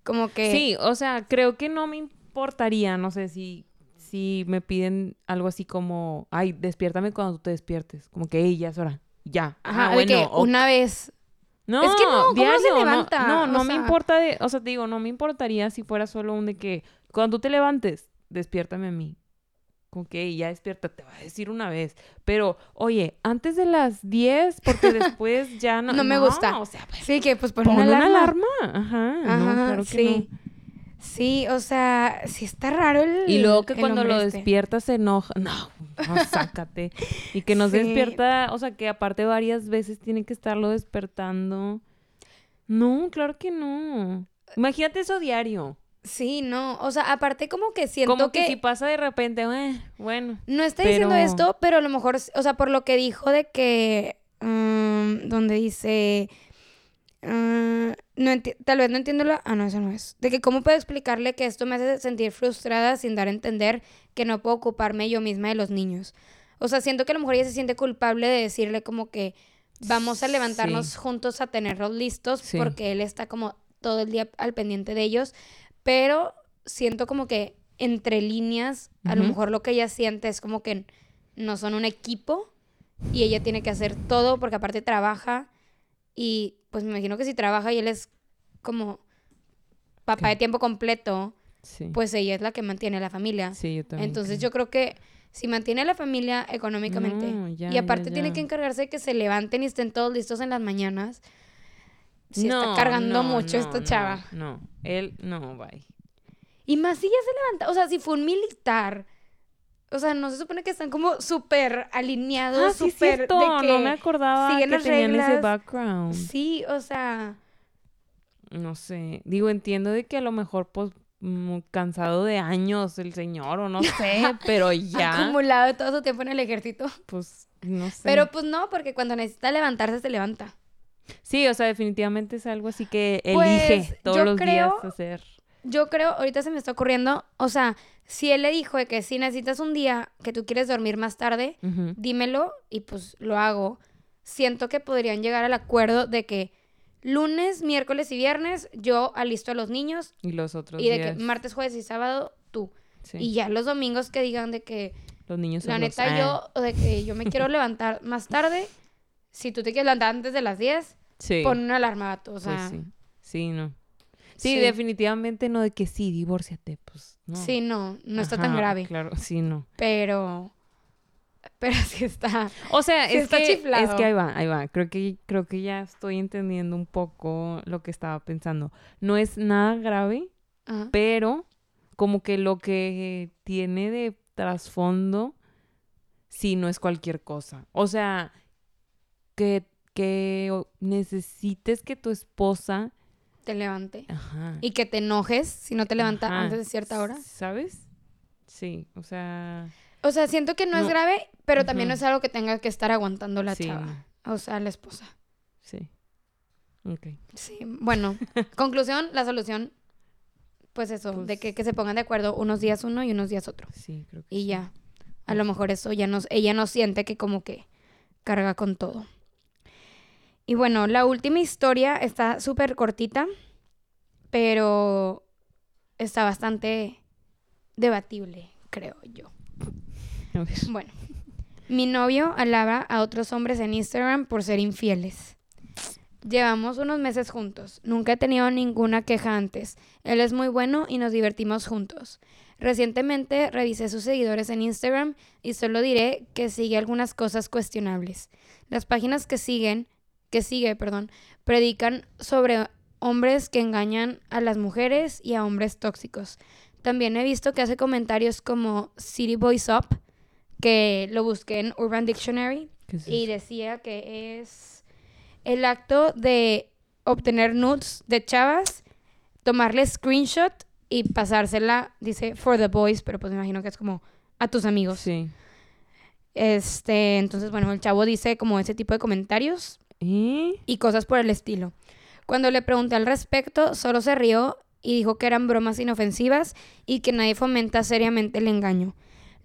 Como que. Sí, o sea, creo que no me importaría, no sé si si me piden algo así como, ay, despiértame cuando tú te despiertes, como que, "Ey, ya es hora. Ya. Ajá, ah, de bueno, que una vez. No, Es que no, ¿cómo no se levanta? No, no, me importa de, o sea, te digo, no me importaría si fuera solo un de que cuando tú te levantes, despiértame a mí. Como que ya despierta, te va a decir una vez. Pero, oye, antes de las 10, porque después ya no. No me gusta. O sea, pues, Sí, que pues pon, pon una alarma. alarma. Ajá. no, Ajá, claro que sí. no. Sí, o sea, sí está raro el. Y luego que cuando lo este. despierta se enoja. No, no, sácate. Y que nos Sí. despierta, o sea, que aparte varias veces tiene que estarlo despertando. No, claro que no. Imagínate eso diario. Sí, no. O sea, aparte como que siento Como que, que. si pasa de repente, eh, bueno. No está diciendo esto, pero a lo mejor, o sea, por lo que dijo de que, mm, donde dice, mm, no tal vez no entiendo la, ah, no, eso no es, de que cómo puedo explicarle que esto me hace sentir frustrada sin dar a entender que no puedo ocuparme yo misma de los niños. O sea, siento que a lo mejor ella se siente culpable de decirle como que vamos a levantarnos Sí. juntos a tenerlos listos Sí. porque él está como todo el día al pendiente de ellos, pero siento como que entre líneas, a lo mejor lo que ella siente es como que no son un equipo y ella tiene que hacer todo porque aparte trabaja y pues me imagino que si trabaja y él es como papá de tiempo completo, Sí. pues ella es la que mantiene a la familia. sí, yo también. Entonces creo. yo creo que si mantiene a la familia económicamente No, ya, y ya, aparte tiene que encargarse de que se levanten y estén todos listos en las mañanas, si No, está cargando no, mucho esta chava. No, él, no, bye. Y más si ya se levanta, o sea, si fue un militar, o sea, no se supone que están como súper alineados, Ah, sí, súper de que No me acordaba siguen que las tenían ese reglas. background. Sí, o sea, No sé. Digo, entiendo de que a lo mejor, pues, mm, cansado de años el señor, o no sé, pero ya, acumulado todo su tiempo en el ejército. pues, no sé. Pero pues no, porque cuando necesita levantarse se levanta. Sí, o sea, definitivamente es algo así que Pues, elige todos los creo- días hacer. Yo creo, ahorita se me está ocurriendo, o sea, si él le dijo de que si necesitas un día que tú quieres dormir más tarde, dímelo y pues lo hago. Siento que podrían llegar al acuerdo de que lunes, miércoles y viernes yo alisto a los niños Y los otros y de días. que martes, jueves y sábado tú. sí, Y ya los domingos que digan de que los niños la son los- neta ah, yo, o de que yo me quiero levantar más tarde, si tú te quieres levantar antes de las 10, Sí, pon una alarma, o pues sea, sí. Sí, no. Sí, Sí. definitivamente no de que sí, divórciate, pues, no. sí, no, no está tan grave, Claro, sí, no. pero, pero sí está. O sea, Sí es, está que, chiflado. es que ahí va, ahí va. Creo que, creo que ya estoy entendiendo un poco lo que estaba pensando. No es nada grave, Ajá. pero como que lo que tiene de trasfondo, sí, no es cualquier cosa. O sea, que, que necesites que tu esposa... te levante. Ajá. Y que te enojes si no te levantas ajá, antes de cierta hora. ¿Sabes? Sí, o sea... O sea, siento que no, es grave, pero también no es algo que tenga que estar aguantando la sí, chava. O sea, la esposa. Sí. Ok. Sí, bueno, conclusión, la solución, pues eso, de Pues- que, que se pongan de acuerdo unos días uno y unos días otro. Sí, creo que Y sí. ya, a lo mejor eso ya no, ella no siente que como que carga con todo. Y bueno, la última historia está súper cortita, pero está bastante debatible. creo yo. Bueno, mi novio alaba a otros hombres en Instagram por ser infieles. Llevamos unos meses juntos. Nunca he tenido ninguna queja antes. Él es muy bueno y nos divertimos juntos. Recientemente revisé sus seguidores en Instagram y solo diré que sigue algunas cosas cuestionables. Las páginas que siguen, que sigue, perdón, predican sobre hombres que engañan a las mujeres y a hombres tóxicos. También he visto que hace comentarios como City Boys Up, que lo busqué en Urban Dictionary ¿Qué es y decía que es el acto de obtener nudes de chavas, tomarle screenshot y pasársela, dice for the boys, pero pues me imagino que es como a tus amigos. Sí. Este, entonces, bueno, el chavo dice como ese tipo de comentarios ¿Y? y cosas por el estilo. Cuando le pregunté al respecto, solo se rió y dijo que eran bromas inofensivas y que nadie fomenta seriamente el engaño.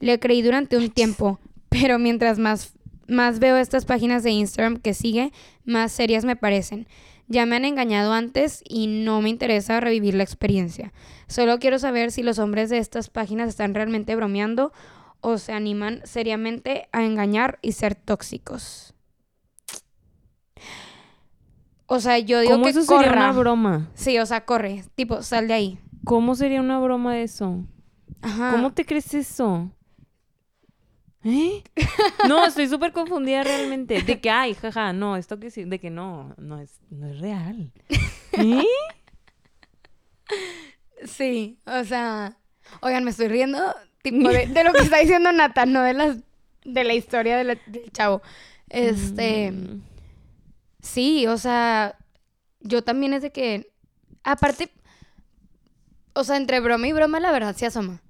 Le creí durante un tiempo, pero mientras más, más veo estas páginas de Instagram que sigue, más serias me parecen. Ya me han engañado antes y no me interesa revivir la experiencia. Solo quiero saber si los hombres de estas páginas están realmente bromeando o se animan seriamente a engañar y ser tóxicos. O sea, yo digo ¿Cómo que eso sería corra. una broma? Sí, o sea, corre. Tipo, sal de ahí. ¿Cómo sería una broma eso? Ajá. ¿Cómo te crees eso? ¿Eh? No, estoy súper confundida realmente. De que, ay, jaja, no, esto que sí, de que no, no es, no es real. ¿Eh? Sí, o sea, oigan, me estoy riendo tipo de, de lo que está diciendo Nathan, no de las de la historia de la- del chavo. Este, Mm. Sí, o sea, yo también es de que aparte o sea, entre broma y broma la verdad se asoma.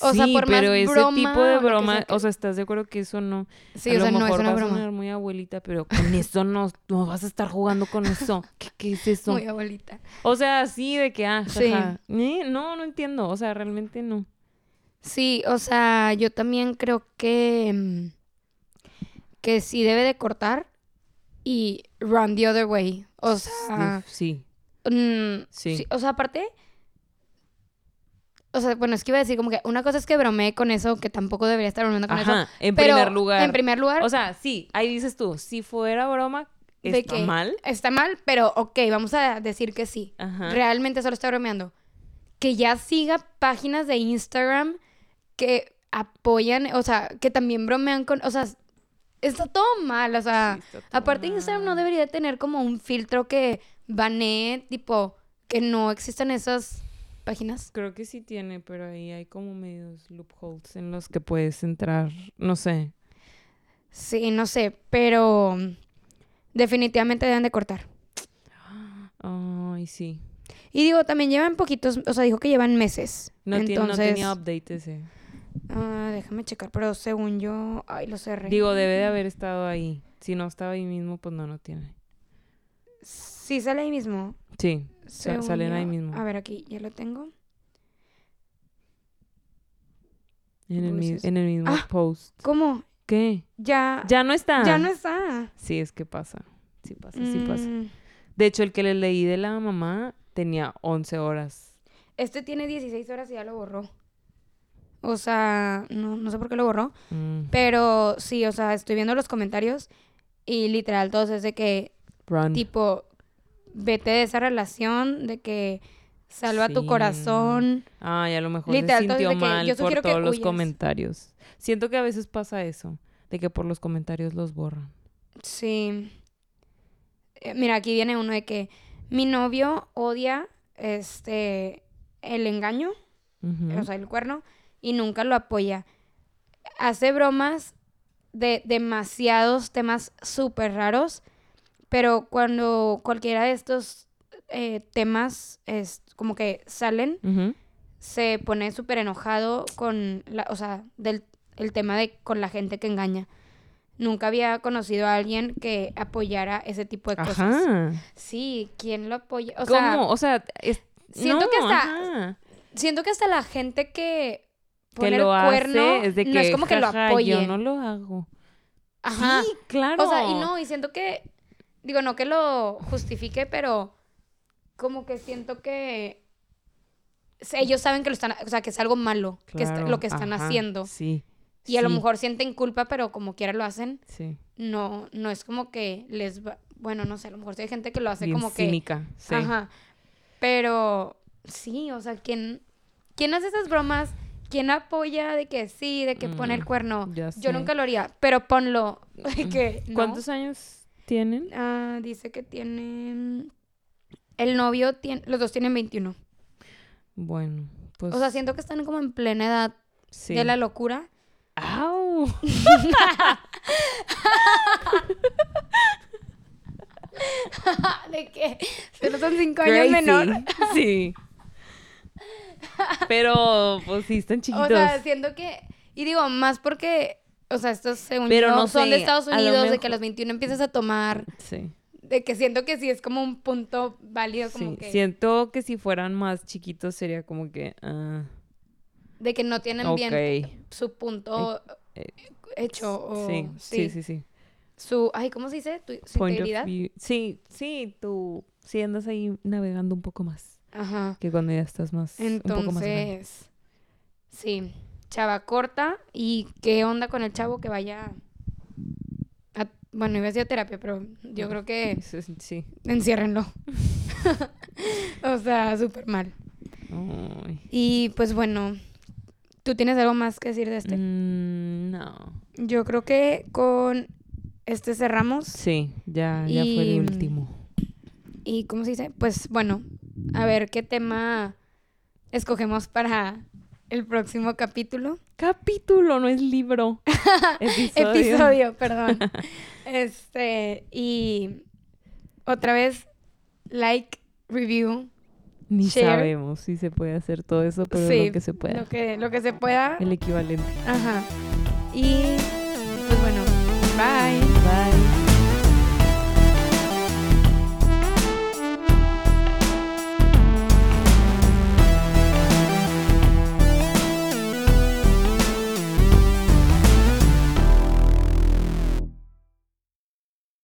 O sea, Sí, por más pero ese broma tipo de broma, sea o sea, ¿estás de acuerdo que eso no? Sí, a o lo sea, no es mejor una a broma. sonar muy abuelita, pero con eso no, no vas a estar jugando con eso. ¿Qué, qué es eso? Muy abuelita. O sea, sí, de que, ah, Sí. ¿Eh? No, no entiendo. O sea, realmente no. Sí, o sea, yo también creo que mm, que sí debe de cortar y run the other way. O sea, sí. Mm, Sí. sí, O sea, aparte. O sea, bueno, es que iba a decir como que una cosa es que bromeé con eso, que tampoco debería estar bromeando con Ajá, eso. en pero primer lugar. En primer lugar, O sea, sí, ahí dices tú, si fuera broma, está que- mal. está mal, pero ok, vamos a decir que sí. Ajá. Realmente solo está bromeando. Que ya siga páginas de Instagram que apoyan, o sea, que también bromean con. O sea, está todo mal, o sea. Sí, Aparte, Instagram no debería tener como un filtro que banee, tipo, que no existan esas páginas. Creo que sí tiene, pero ahí hay como medios loopholes en los que puedes entrar, no sé. Sí, no sé, pero definitivamente deben de cortar. Ay, sí. Y digo, también llevan poquitos, o sea, dijo que llevan meses. No, tiene- no Entonces, tenía update ese. Ah, déjame checar, pero según yo, ay, lo cerré. Digo, debe de haber estado ahí. Si no estaba ahí mismo, pues no, no tiene. sí sale ahí mismo. Sí, según salen ahí yo. mismo. A ver, aquí, ya lo tengo. En el, mi- Voices. en el mismo Ah. post. ¿Cómo? ¿Qué? Ya, Ya no está. ya no está. Sí, es que pasa. Sí pasa, sí pasa. Mm, De hecho, el que le leí de la mamá tenía 11 horas. Este tiene 16 horas y ya lo borró. O sea, no, no sé por qué lo borró. Mm, Pero sí, o sea, estoy viendo los comentarios y literal todos es de que, Run. tipo, vete de esa relación, de que salva tu corazón. Ay, a lo mejor Literal, se sintió de que mal yo por que todos los comentarios. Siento que a veces pasa eso, de que por los comentarios los borran. Sí. Eh, Mira, aquí viene uno de que mi novio odia este el engaño, o sea, el cuerno, y nunca lo apoya. Hace bromas de demasiados temas súper raros, pero cuando cualquiera de estos eh, temas es como que salen, se pone súper enojado con la, o sea, del el tema de con la gente que engaña. Nunca había conocido a alguien que apoyara ese tipo de cosas. Ajá. Sí, ¿quién lo apoya? O ¿Cómo? sea, o sea, es- siento no, que hasta- ajá. siento que hasta la gente que que lo el cuerno hace es de que no es como que lo "Jaja, apoyen. Yo no lo hago. Ajá. Sí, claro. O sea, y no, y siento que, digo, no que lo justifique, pero como que siento que ellos saben que lo están, o sea, que es algo malo, que es Claro, lo que están ajá, haciendo. Sí. Y a lo mejor sienten culpa, pero como quiera lo hacen. Sí. No, no es como que les va, bueno, no sé, a lo mejor sí hay gente que lo hace Bien como que cínica. Sí. Ajá. Pero sí, o sea, ¿quién, ¿quién hace esas bromas? ¿Quién apoya de que sí, de que pone el Mm, cuerno? Yo nunca lo haría, pero ponlo. que, ¿no? ¿Cuántos años tienen? Ah, dice que tienen... El novio tiene... Los dos tienen 21. Bueno, pues. O sea, siento que están como en plena edad sí. de la locura. ¡Au! de que solo son 5 años menor. Sí. Pero, pues sí, están chiquitos. O sea, siento que... Y digo, más porque... O sea, estos según Pero yo, no son de Estados Unidos, de que a los 21 empiezas a tomar... sí. De que siento que sí es como un punto válido, como sí. que... Siento que si fueran más chiquitos sería como que. ah, De que no tienen bien su punto eh, hecho o... sí, sí, sí, sí. Su... Ay, ¿cómo se dice? Tu, su integridad. Sí, sí, tú sí andas ahí navegando un poco más Ajá. que cuando ya estás más. un poco más grande. Entonces... Sí. Chava corta. ¿Y qué onda con el chavo que vaya... a- Bueno, iba a decir a terapia, pero yo creo que Sí, sí, sí. enciérrenlo. o sea, súper mal. Ay. Y pues bueno, ¿tú tienes algo más que decir de este? Mm, no. Yo creo que con este cerramos. Sí, ya, ya fue el último. Y ¿cómo se dice? Pues bueno, a ver qué tema escogemos para el próximo capítulo. Capítulo, no es libro. Episodio. Episodio, perdón. este, y otra vez, like, review. Ni Share. sabemos si se puede hacer todo eso, pero sí, lo que se pueda. Lo que, lo que se pueda. El equivalente. Ajá. Y pues bueno, bye. Bye.